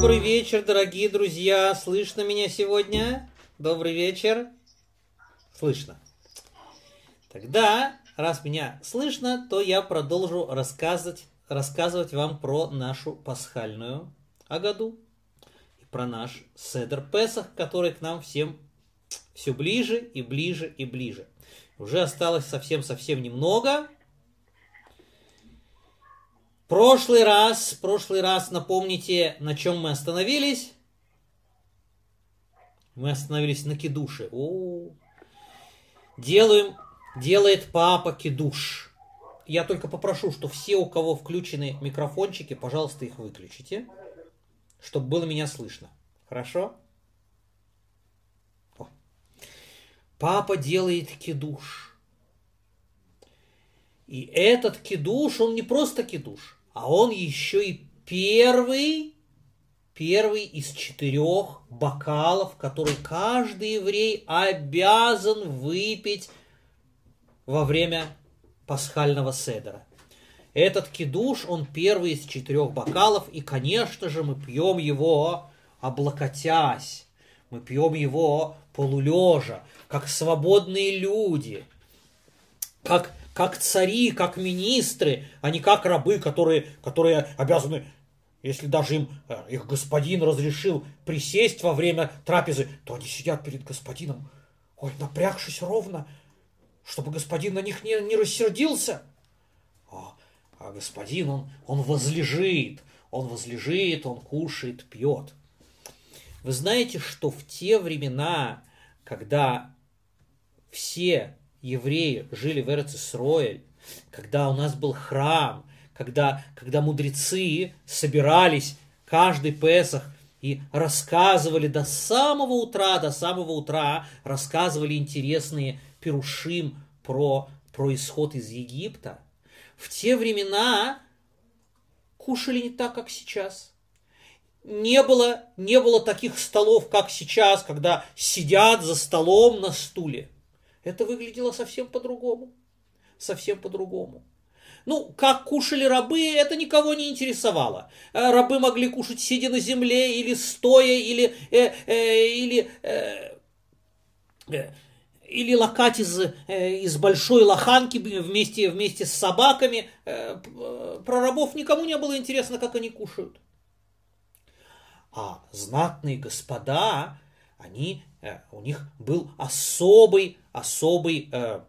Добрый вечер, дорогие друзья. Слышно меня сегодня? Добрый вечер. Слышно. Тогда, раз меня слышно, то я продолжу рассказывать, рассказывать вам про нашу пасхальную Агаду и про наш Седер Песах, который к нам всем все ближе и ближе и ближе. Уже осталось совсем-совсем немного. Прошлый раз, прошлый раз, напомните, на чем мы остановились? Мы остановились на кидуше. О, делаем, делает папа кидуш. Я только попрошу, что все, у кого включены микрофончики, пожалуйста, их выключите, чтобы было меня слышно. Хорошо? О. Папа делает кидуш. И этот кидуш, он не просто кидуш а он еще и первый, первый из четырех бокалов, который каждый еврей обязан выпить во время пасхального седера. Этот кидуш, он первый из четырех бокалов, и, конечно же, мы пьем его облокотясь, мы пьем его полулежа, как свободные люди, как как цари, как министры, а не как рабы, которые, которые обязаны, если даже им э, их господин разрешил присесть во время трапезы, то они сидят перед господином, ой, напрягшись ровно, чтобы господин на них не, не рассердился. А, а господин, он, он возлежит, он возлежит, он кушает, пьет. Вы знаете, что в те времена, когда все евреи жили в Эрцисроэль, когда у нас был храм, когда, когда мудрецы собирались каждый Песах и рассказывали до самого утра, до самого утра рассказывали интересные перушим про, про исход из Египта. В те времена кушали не так, как сейчас. Не было, не было таких столов, как сейчас, когда сидят за столом на стуле. Это выглядело совсем по-другому. Совсем по-другому. Ну, как кушали рабы, это никого не интересовало. Э, рабы могли кушать сидя на земле, или стоя, или, э, э, или, э, э, или лакать из, э, из большой лоханки вместе, вместе с собаками. Э, э, про рабов никому не было интересно, как они кушают. А знатные господа, они, э, у них был особый особый, э,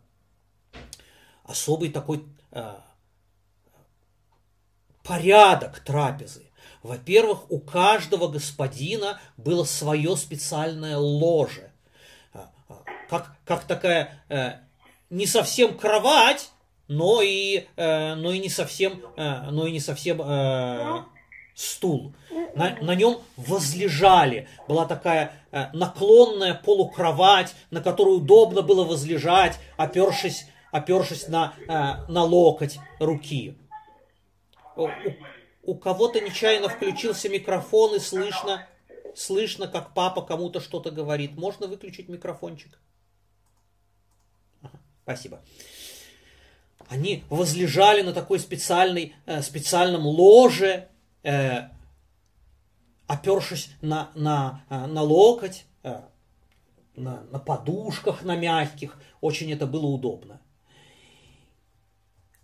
особый такой э, порядок трапезы. Во-первых, у каждого господина было свое специальное ложе. Как, как такая не совсем кровать, но и, но и не совсем, но и не совсем э, стул. На, на нем возлежали. Была такая э, наклонная полукровать, на которую удобно было возлежать, опершись, опершись на, э, на локоть руки. У, у кого-то нечаянно включился микрофон и слышно, слышно, как папа кому-то что-то говорит. Можно выключить микрофончик? Ага, спасибо они возлежали на такой специальной, э, специальном ложе, э, опершись на, на, э, на локоть, э, на, на подушках, на мягких, очень это было удобно.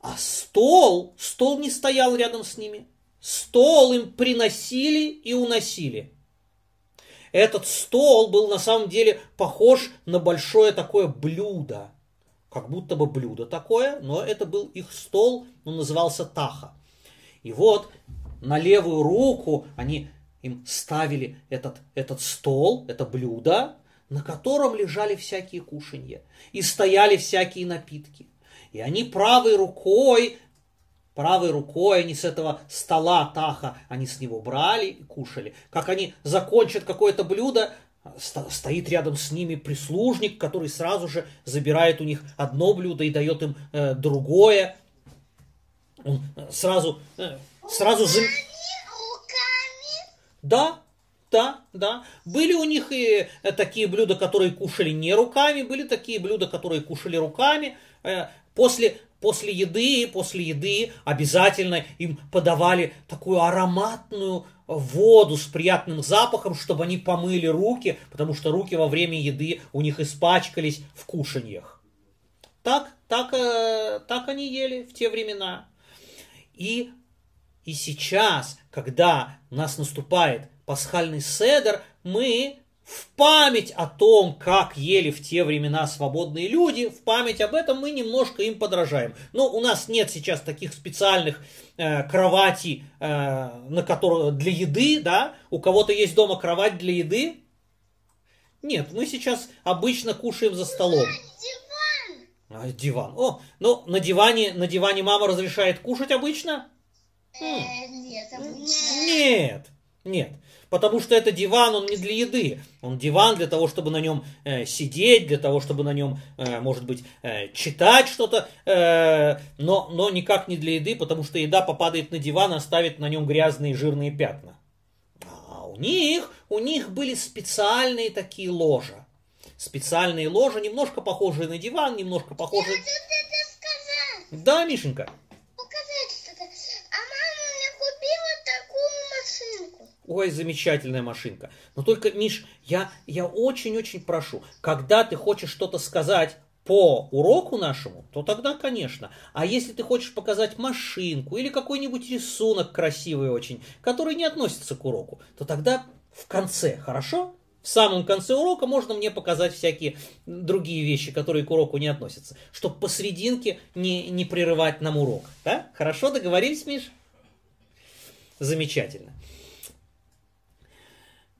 А стол, стол не стоял рядом с ними. Стол им приносили и уносили. Этот стол был на самом деле похож на большое такое блюдо. Как будто бы блюдо такое, но это был их стол, он назывался таха. И вот на левую руку они им ставили этот, этот стол, это блюдо, на котором лежали всякие кушанья и стояли всякие напитки. И они правой рукой, правой рукой они с этого стола таха, они с него брали и кушали. Как они закончат какое-то блюдо, стоит рядом с ними прислужник, который сразу же забирает у них одно блюдо и дает им э, другое. Он сразу, э, сразу же... Да, да, да. Были у них и э, такие блюда, которые кушали не руками, были такие блюда, которые кушали руками. Э, после, после еды, после еды обязательно им подавали такую ароматную, воду с приятным запахом, чтобы они помыли руки, потому что руки во время еды у них испачкались в кушаньях. Так, так, э, так они ели в те времена. И, и сейчас, когда у нас наступает пасхальный седер, мы в память о том, как ели в те времена свободные люди, в память об этом мы немножко им подражаем. Но у нас нет сейчас таких специальных э, кроватей, э, на которые, для еды, да? У кого-то есть дома кровать для еды? Нет, мы сейчас обычно кушаем за столом. Диван. А, диван. О, ну на диване, на диване мама разрешает кушать обычно? Э, нет, нет, нет. Потому что это диван, он не для еды. Он диван для того, чтобы на нем э, сидеть, для того, чтобы на нем, э, может быть, э, читать что-то, э, но, но никак не для еды, потому что еда попадает на диван и оставит на нем грязные жирные пятна. А у них, у них были специальные такие ложа. Специальные ложа, немножко похожие на диван, немножко похожие... Да, Мишенька. Ой, замечательная машинка. Но только, Миш, я, я очень-очень прошу, когда ты хочешь что-то сказать по уроку нашему, то тогда, конечно. А если ты хочешь показать машинку или какой-нибудь рисунок красивый очень, который не относится к уроку, то тогда в конце, хорошо? В самом конце урока можно мне показать всякие другие вещи, которые к уроку не относятся, чтобы посерединке не, не прерывать нам урок. Да? Хорошо, договорились, Миш? Замечательно.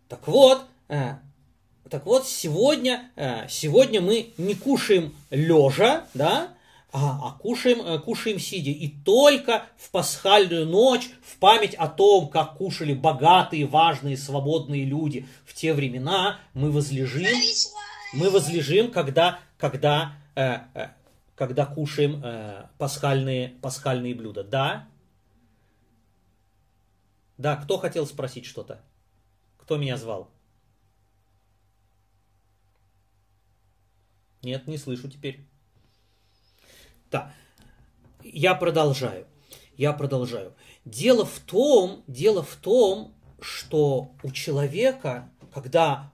Так вот, э, так вот, сегодня, э, сегодня мы не кушаем лежа, да, а, а кушаем, э, кушаем сидя. И только в пасхальную ночь, в память о том, как кушали богатые, важные, свободные люди в те времена, мы возлежим, мы возлежим, когда, когда, э, э, когда кушаем э, пасхальные, пасхальные блюда. Да? Да, кто хотел спросить что-то? Кто меня звал? Нет, не слышу теперь. Да, я продолжаю. Я продолжаю. Дело в том, дело в том, что у человека, когда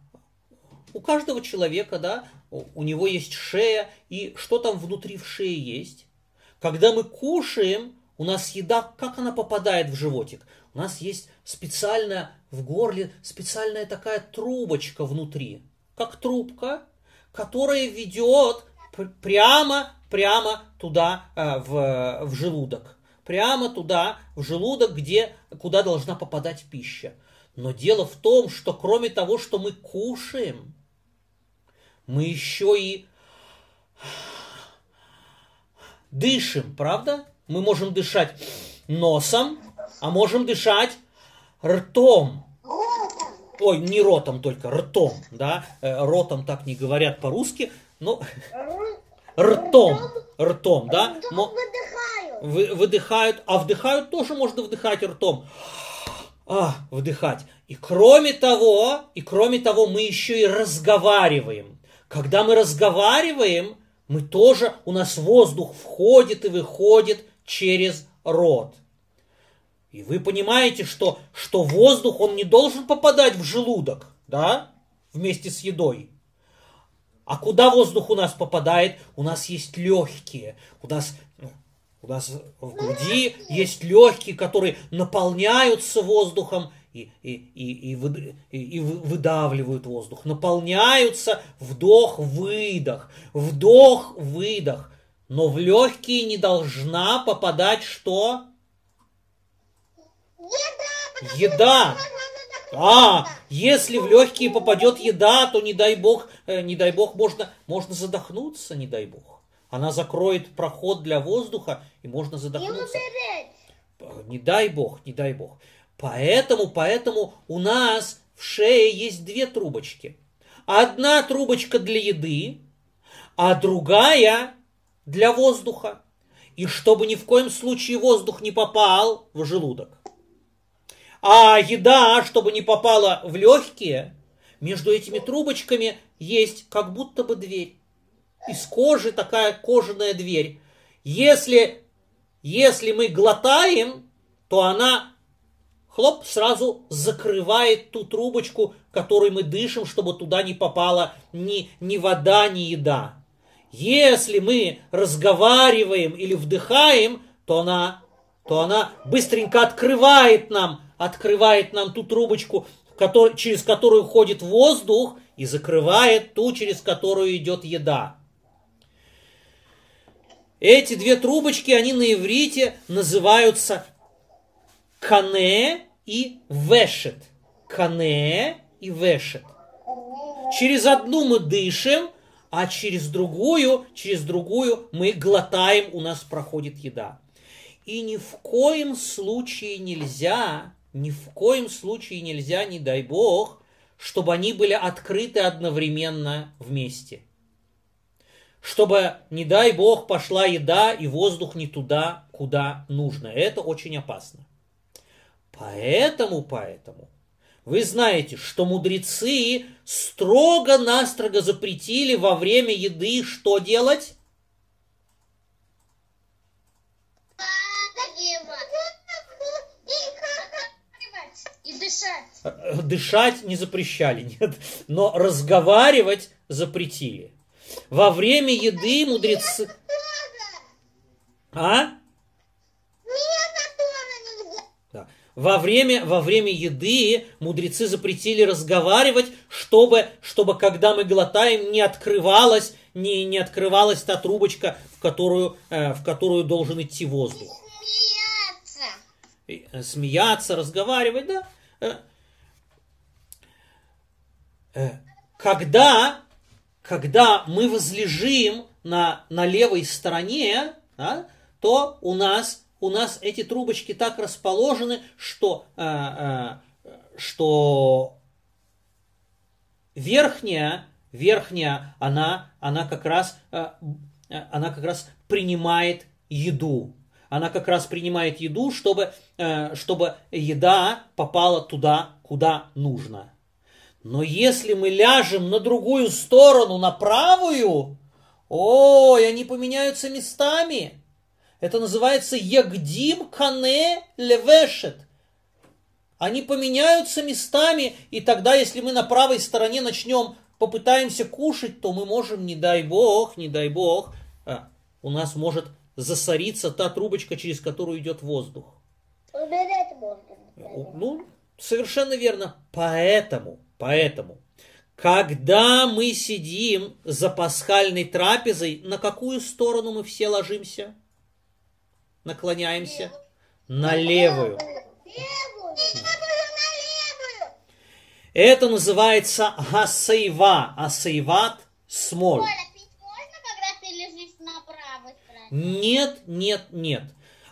у каждого человека, да, у него есть шея, и что там внутри в шее есть. Когда мы кушаем, у нас еда, как она попадает в животик? У нас есть специальная в горле, специальная такая трубочка внутри, как трубка, которая ведет прямо, прямо туда э, в, в желудок. Прямо туда, в желудок, где, куда должна попадать пища. Но дело в том, что кроме того, что мы кушаем, мы еще и дышим, правда? Мы можем дышать носом, а можем дышать ртом. Ой, не ротом только, ртом, да. Э, ротом так не говорят по-русски, но ртом, ртом, да. Выдыхают. Вы, выдыхают, а вдыхают тоже можно вдыхать ртом. А, вдыхать. И кроме того, и кроме того, мы еще и разговариваем. Когда мы разговариваем, мы тоже, у нас воздух входит и выходит через рот. И вы понимаете, что, что воздух, он не должен попадать в желудок, да, вместе с едой. А куда воздух у нас попадает? У нас есть легкие. У нас, у нас в груди есть легкие, которые наполняются воздухом и, и, и, и, вы, и выдавливают воздух. Наполняются вдох-выдох, вдох-выдох. Но в легкие не должна попадать что? Еда. А, если в легкие попадет еда, то не дай бог, э, не дай бог, можно, можно задохнуться, не дай бог. Она закроет проход для воздуха, и можно задохнуться. Не дай бог, не дай бог. Поэтому, поэтому у нас в шее есть две трубочки. Одна трубочка для еды, а другая для воздуха. И чтобы ни в коем случае воздух не попал в желудок, а еда, чтобы не попала в легкие, между этими трубочками есть как будто бы дверь. Из кожи такая кожаная дверь. Если, если мы глотаем, то она хлоп, сразу закрывает ту трубочку, которой мы дышим, чтобы туда не попала ни, ни вода, ни еда. Если мы разговариваем или вдыхаем, то она, то она быстренько открывает нам, открывает нам ту трубочку, который, через которую ходит воздух, и закрывает ту, через которую идет еда. Эти две трубочки, они на иврите называются кане и вешет. Кане и вешет. Через одну мы дышим, а через другую, через другую мы глотаем, у нас проходит еда. И ни в коем случае нельзя, ни в коем случае нельзя, не дай бог, чтобы они были открыты одновременно вместе – чтобы, не дай бог, пошла еда и воздух не туда, куда нужно. Это очень опасно. Поэтому, поэтому, вы знаете, что мудрецы строго-настрого запретили во время еды что делать? И дышать. Дышать не запрещали, нет. Но разговаривать запретили. Во время еды мудрецы... А? Да. Во время, во время еды мудрецы запретили разговаривать, чтобы, чтобы когда мы глотаем, не открывалась, не, не открывалась та трубочка, в которую, э, в которую должен идти воздух. Смеяться. Э, Смеяться, разговаривать, да. Э, э, Когда когда мы возлежим на, на левой стороне, да, то у нас, у нас эти трубочки так расположены, что, э, э, что верхняя, верхняя, она, она, как раз, э, она как раз принимает еду. Она как раз принимает еду, чтобы, чтобы еда попала туда, куда нужно. Но если мы ляжем на другую сторону, на правую, ой, они поменяются местами. Это называется ягдим кане левешет. Они поменяются местами, и тогда, если мы на правой стороне начнем, попытаемся кушать, то мы можем, не дай бог, не дай бог, а, у нас может засориться та трубочка, через которую идет воздух. Можно. Ну, совершенно верно. Поэтому Поэтому, когда мы сидим за пасхальной трапезой, на какую сторону мы все ложимся? Наклоняемся? На левую. Это называется асейва. Асейват смоль. Нет, нет, нет.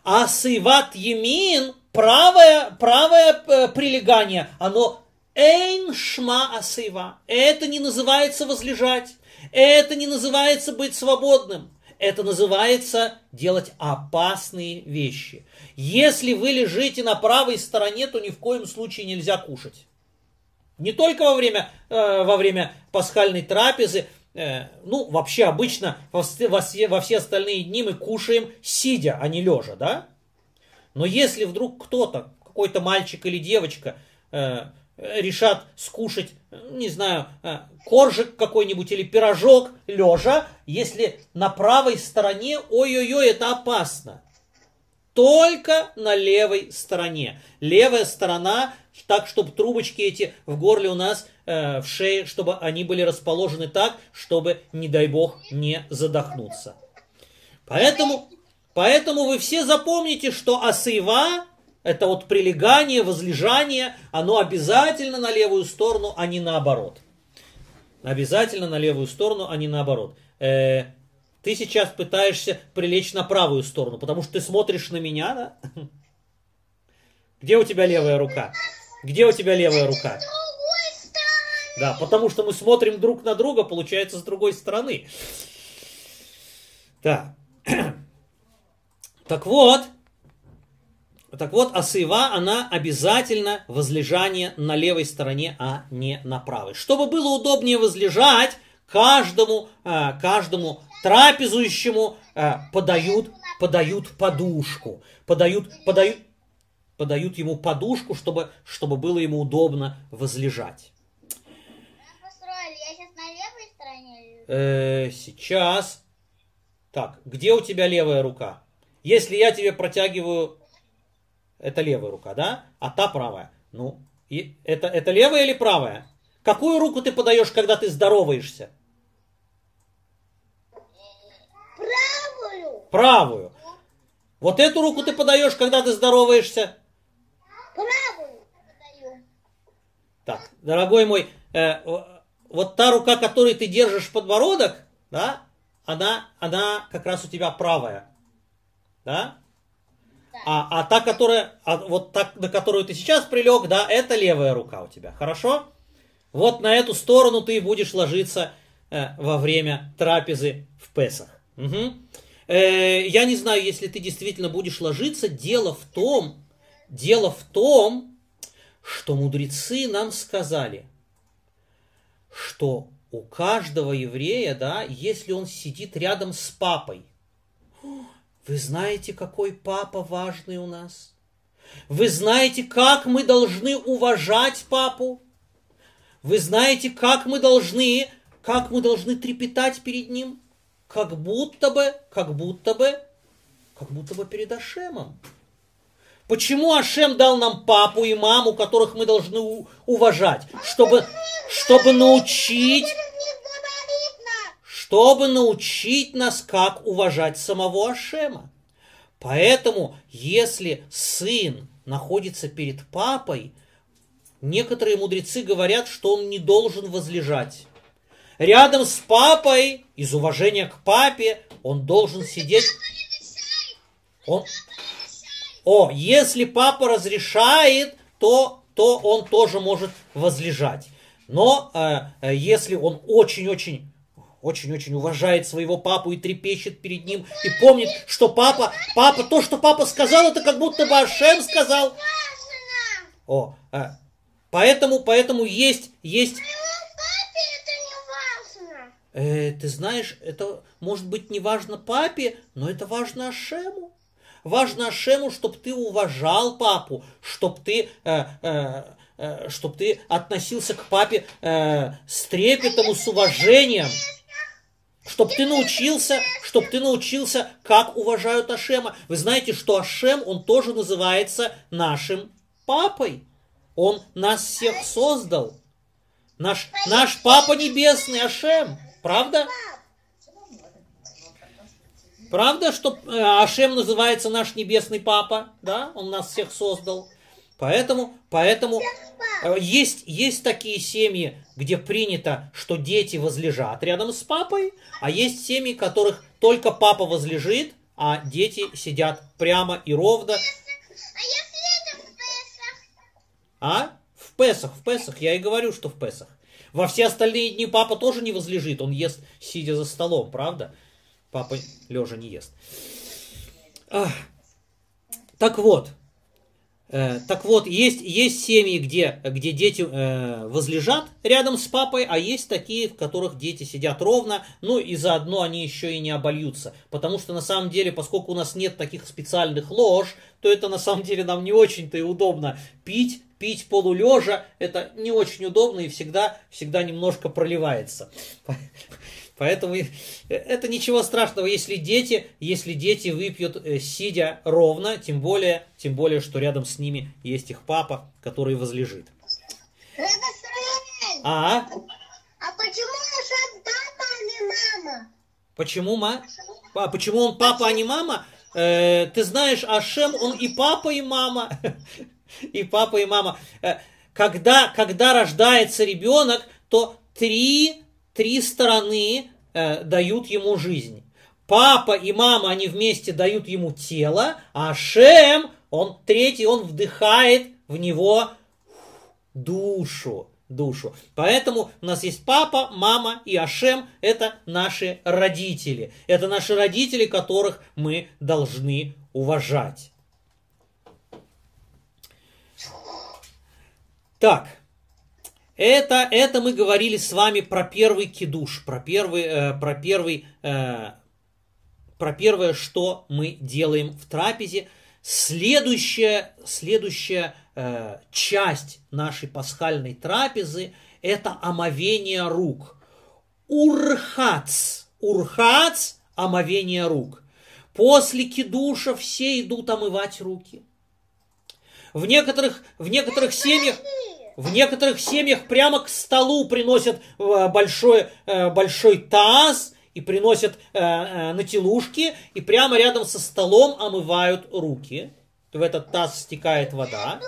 Асейват емин, правое, правое э, прилегание, оно Эйн шма асейва. Это не называется возлежать. Это не называется быть свободным. Это называется делать опасные вещи. Если вы лежите на правой стороне, то ни в коем случае нельзя кушать. Не только во время, э, во время пасхальной трапезы, э, ну, вообще обычно во все, во, все, остальные дни мы кушаем сидя, а не лежа, да? Но если вдруг кто-то, какой-то мальчик или девочка, э, решат скушать, не знаю, э, коржик какой-нибудь или пирожок лежа, если на правой стороне, ой-ой-ой, это опасно. Только на левой стороне. Левая сторона, так, чтобы трубочки эти в горле у нас, э, в шее, чтобы они были расположены так, чтобы, не дай бог, не задохнуться. Поэтому, поэтому вы все запомните, что асыва это вот прилегание, возлежание, оно обязательно на левую сторону, а не наоборот. Обязательно на левую сторону, а не наоборот. Э, ты сейчас пытаешься прилечь на правую сторону, потому что ты смотришь на меня, да? Где у тебя левая рука? Где у тебя левая рука? Да, потому что мы смотрим друг на друга, получается, с другой стороны. Да. Так вот, так вот, асыва, она обязательно возлежание на левой стороне, а не на правой. Чтобы было удобнее возлежать, каждому, э, каждому трапезующему э, подают, подают подушку. Подают, подают, подают ему подушку, чтобы, чтобы было ему удобно возлежать. Э, сейчас. Так, где у тебя левая рука? Если я тебе протягиваю, это левая рука, да? А та правая. Ну, и это, это левая или правая? Какую руку ты подаешь, когда ты здороваешься? Правую. Правую. Вот эту руку ты подаешь, когда ты здороваешься? Правую. Подаю. Так, дорогой мой, э, вот та рука, которой ты держишь подбородок, да, она, она как раз у тебя правая. Да? А, а та, которая, а вот та, на которую ты сейчас прилег, да, это левая рука у тебя. Хорошо? Вот на эту сторону ты будешь ложиться э, во время трапезы в Песах. Угу. Э, я не знаю, если ты действительно будешь ложиться. Дело в том, дело в том, что мудрецы нам сказали, что у каждого еврея, да, если он сидит рядом с папой, вы знаете, какой папа важный у нас? Вы знаете, как мы должны уважать папу? Вы знаете, как мы должны, как мы должны трепетать перед ним? Как будто бы, как будто бы, как будто бы перед Ашемом. Почему Ашем дал нам папу и маму, которых мы должны уважать? Чтобы, чтобы научить, чтобы научить нас, как уважать самого Ашема. Поэтому, если сын находится перед папой, некоторые мудрецы говорят, что он не должен возлежать. Рядом с папой, из уважения к папе, он должен сидеть. Он... О, если папа разрешает, то, то он тоже может возлежать. Но э, э, если он очень-очень очень-очень уважает своего папу и трепещет перед ним и помнит, что папа, папа, то, что папа сказал, это как будто бы Ашем сказал. О, э, поэтому, поэтому есть, есть. Э, ты знаешь, это может быть не важно папе, но это важно Ашему. Важно Ашему, чтобы ты уважал папу, чтобы ты, э, э, э, чтоб ты относился к папе э, с трепетом и с уважением. Чтобы ты научился, чтобы ты научился, как уважают Ашема. Вы знаете, что Ашем, он тоже называется нашим папой. Он нас всех создал. Наш, наш Папа Небесный Ашем. Правда? Правда, что э, Ашем называется наш Небесный Папа? Да? Он нас всех создал. Поэтому, поэтому э, есть, есть такие семьи, где принято, что дети возлежат рядом с папой, а есть семьи, которых только папа возлежит, а дети сидят прямо и ровно. А в Песах? А? В Песах, в Песах, я и говорю, что в Песах. Во все остальные дни папа тоже не возлежит, он ест, сидя за столом, правда? Папа лежа не ест. Ах. Так вот, так вот, есть, есть семьи, где, где дети э, возлежат рядом с папой, а есть такие, в которых дети сидят ровно, ну и заодно они еще и не обольются. Потому что на самом деле, поскольку у нас нет таких специальных лож, то это на самом деле нам не очень-то и удобно пить, пить полулежа, это не очень удобно и всегда, всегда немножко проливается. Поэтому э, это ничего страшного, если дети, если дети выпьют э, сидя ровно, тем более, тем более, что рядом с ними есть их папа, который возлежит. Равостроение. А? А почему наша папа, а не мама? Почему, ма? А почему он папа, а не мама? Э, ты знаешь, Ашем, он и папа, и мама. И папа, и мама. Э, Когда, когда рождается ребенок, то три, три стороны э, дают ему жизнь. Папа и мама, они вместе дают ему тело, а Ашем, он третий, он вдыхает в него душу. Душу. Поэтому у нас есть папа, мама и Ашем. Это наши родители. Это наши родители, которых мы должны уважать. Так, это, это мы говорили с вами про первый кидуш, про первый, э, про первый, э, про первое, что мы делаем в трапезе. Следующая, следующая э, часть нашей пасхальной трапезы – это омовение рук. Урхац. Урхац – омовение рук. После кидуша все идут омывать руки. В некоторых, в некоторых семьях в некоторых семьях прямо к столу приносят э, большой, э, большой таз и приносят э, нателушки, и прямо рядом со столом омывают руки. В этот таз стекает вода.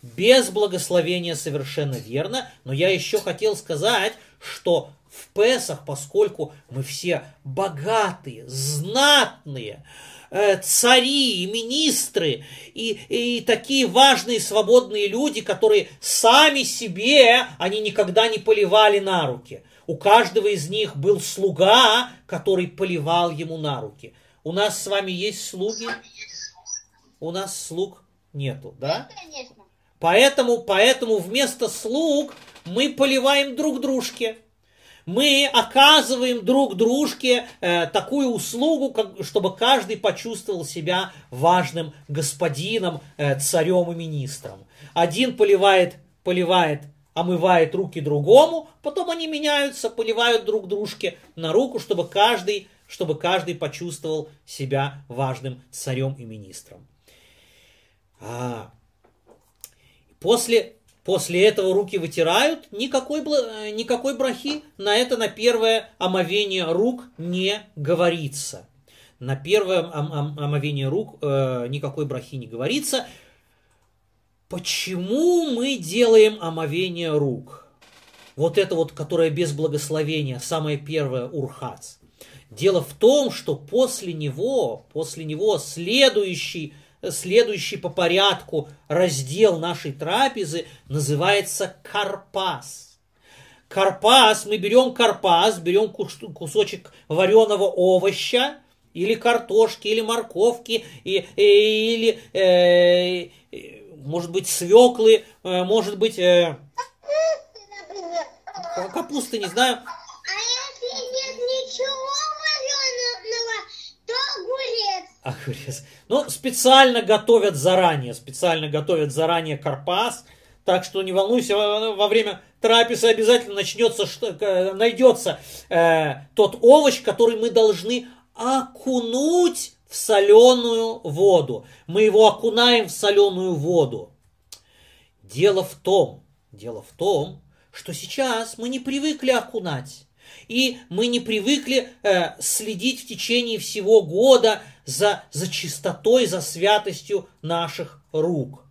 Без благословения совершенно верно, но я еще хотел сказать, что в Песах, поскольку мы все богатые, знатные, цари, и министры, и, и такие важные свободные люди, которые сами себе, они никогда не поливали на руки. У каждого из них был слуга, который поливал ему на руки. У нас с вами есть слуги? У нас слуг нету, да? Конечно. Поэтому, поэтому вместо слуг мы поливаем друг дружке мы оказываем друг дружке э, такую услугу, как, чтобы каждый почувствовал себя важным господином, э, царем и министром. Один поливает, поливает, омывает руки другому, потом они меняются, поливают друг дружке на руку, чтобы каждый, чтобы каждый почувствовал себя важным царем и министром. А, после После этого руки вытирают, никакой, э, никакой брахи на это на первое омовение рук не говорится. На первое ом, ом, омовение рук э, никакой брахи не говорится. Почему мы делаем омовение рук? Вот это вот, которое без благословения, самое первое урхац. Дело в том, что после него, после него следующий следующий по порядку раздел нашей трапезы называется карпас. Карпас, мы берем карпас, берем кусочек вареного овоща, или картошки, или морковки, и, и, или, э, может быть, свеклы, э, может быть, э, капусты, не знаю. А если нет ничего вареного, то огурец. Огурец. Ну, специально готовят заранее, специально готовят заранее карпас, так что не волнуйся, во время трапезы обязательно начнется, найдется э, тот овощ, который мы должны окунуть в соленую воду. Мы его окунаем в соленую воду. Дело в том, дело в том, что сейчас мы не привыкли окунать. И мы не привыкли э, следить в течение всего года за, за чистотой, за святостью наших рук.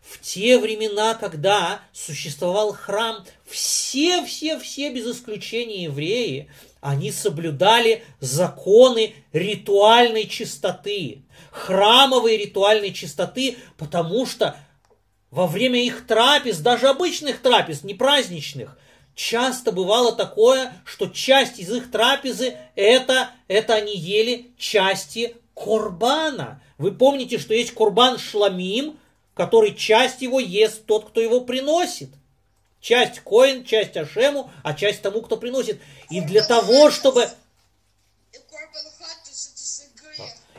В те времена, когда существовал храм, все-все-все без исключения евреи, они соблюдали законы ритуальной чистоты, храмовой ритуальной чистоты, потому что во время их трапез, даже обычных трапез, не праздничных, часто бывало такое, что часть из их трапезы это, это они ели части корбана. Вы помните, что есть корбан шламим, который часть его ест тот, кто его приносит. Часть коин, часть Ашему, а часть тому, кто приносит. И для того, чтобы...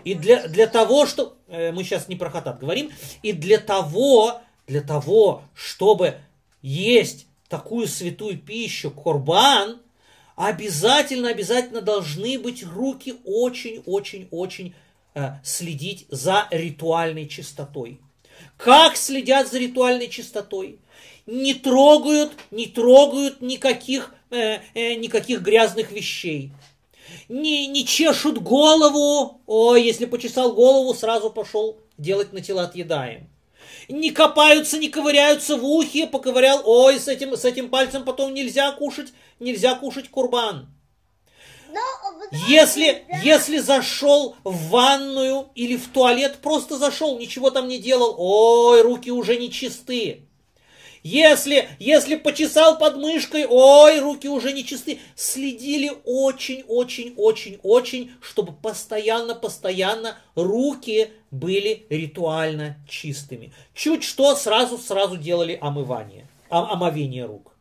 И для, для того, что... Э, мы сейчас не про хатат говорим. И для того, для того, чтобы есть такую святую пищу, корбан, обязательно, обязательно должны быть руки очень-очень-очень Э, следить за ритуальной чистотой. Как следят за ритуальной чистотой? Не трогают, не трогают никаких, э, э, никаких грязных вещей. Не, не чешут голову. Ой, если почесал голову, сразу пошел делать на тела отъедаем. Не копаются, не ковыряются в ухе, поковырял, ой, с этим, с этим пальцем потом нельзя кушать, нельзя кушать курбан. Если, если зашел в ванную или в туалет, просто зашел, ничего там не делал, ой, руки уже не чисты. Если, если почесал под мышкой, ой, руки уже не чисты. Следили очень-очень-очень-очень, чтобы постоянно-постоянно руки были ритуально чистыми. Чуть что, сразу-сразу делали омывание, омовение рук.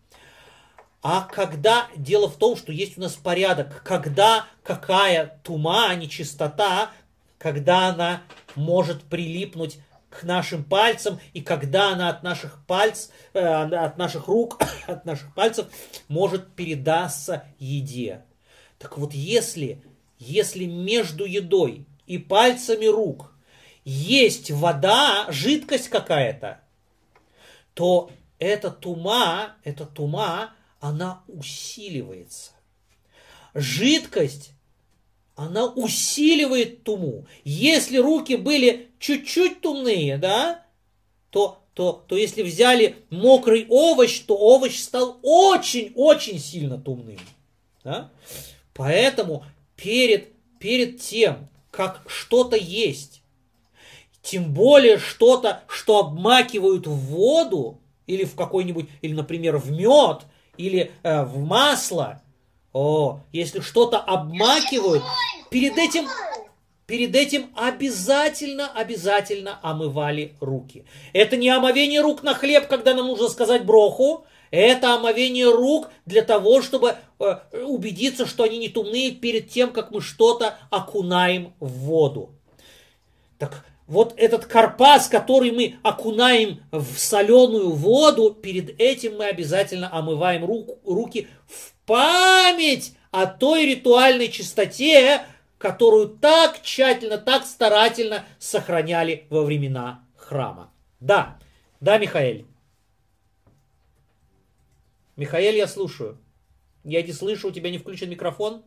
А когда дело в том, что есть у нас порядок, когда какая тума, а не чистота, когда она может прилипнуть к нашим пальцам, и когда она от наших пальцев, э, от наших рук, от наших пальцев может передаться еде. Так вот, если, если между едой и пальцами рук есть вода, жидкость какая-то, то эта тума, эта тума, она усиливается. Жидкость, она усиливает туму. Если руки были чуть-чуть тумные, да, то, то, то если взяли мокрый овощ, то овощ стал очень-очень сильно тумным. Да? Поэтому перед, перед тем, как что-то есть, тем более что-то, что обмакивают в воду, или в какой-нибудь, или, например, в мед, или э, в масло, о, если что-то обмакивают, перед этим, перед этим обязательно, обязательно омывали руки. Это не омовение рук на хлеб, когда нам нужно сказать броху, это омовение рук для того, чтобы э, убедиться, что они не тумные перед тем, как мы что-то окунаем в воду. Так вот этот карпас, который мы окунаем в соленую воду, перед этим мы обязательно омываем рук, руки в память о той ритуальной чистоте, которую так тщательно, так старательно сохраняли во времена храма. Да, да, Михаил. Михаил, я слушаю. Я не слышу, у тебя не включен микрофон?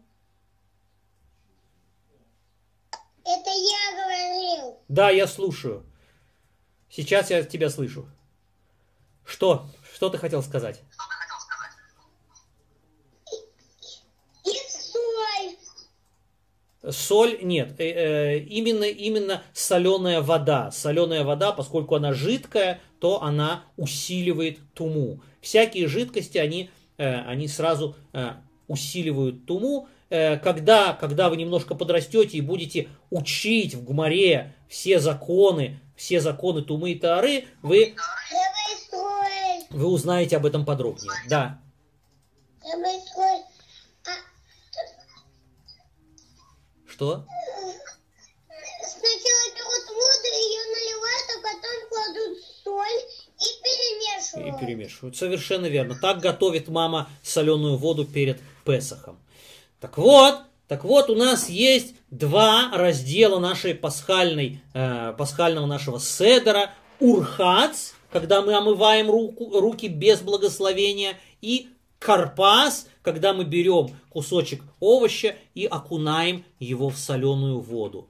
Это я говорил. Да, я слушаю. Сейчас я тебя слышу. Что? Что ты хотел сказать? И соль. Соль нет, э, э, именно именно соленая вода. Соленая вода, поскольку она жидкая, то она усиливает туму. Всякие жидкости они э, они сразу усиливают туму. Когда когда вы немножко подрастете и будете учить в гумаре все законы, все законы тумы и тары, вы вы узнаете об этом подробнее. Да. Давай соль. А Что? сначала берут воду, ее наливают, а потом кладут соль и И перемешивают. перемешивают. Совершенно верно. Так готовит мама соленую воду перед Песохом. Так вот, так вот, у нас есть два раздела нашей пасхальной, э, пасхального нашего седера. Урхац, когда мы омываем руку, руки без благословения, и карпас, когда мы берем кусочек овоща и окунаем его в соленую воду.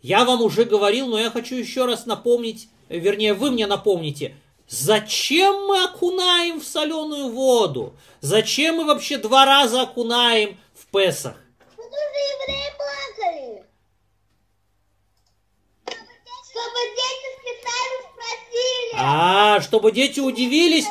Я вам уже говорил, но я хочу еще раз напомнить, вернее, вы мне напомните, зачем мы окунаем в соленую воду? Зачем мы вообще два раза окунаем в Песах? Потому что евреи плакали. Чтобы дети специально спросили. А, чтобы дети удивились,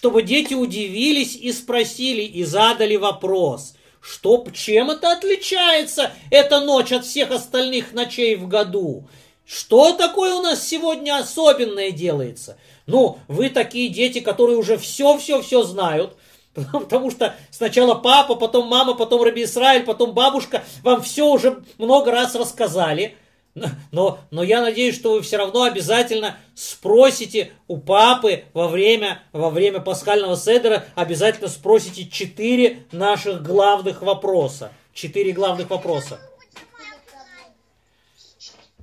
чтобы дети удивились и спросили, и задали вопрос. Что, чем это отличается, эта ночь от всех остальных ночей в году? Что такое у нас сегодня особенное делается? Ну, вы такие дети, которые уже все-все-все знают, Потому что сначала папа, потом мама, потом Раби Исраиль, потом бабушка вам все уже много раз рассказали. Но, но я надеюсь, что вы все равно обязательно спросите у папы во время, во время пасхального седера, обязательно спросите четыре наших главных вопроса. Четыре главных вопроса.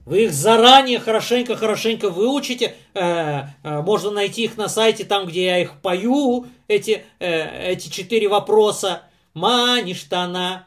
Вы их заранее хорошенько-хорошенько выучите. Э, э, можно найти их на сайте, там, где я их пою, эти, э, эти четыре вопроса. Маништана,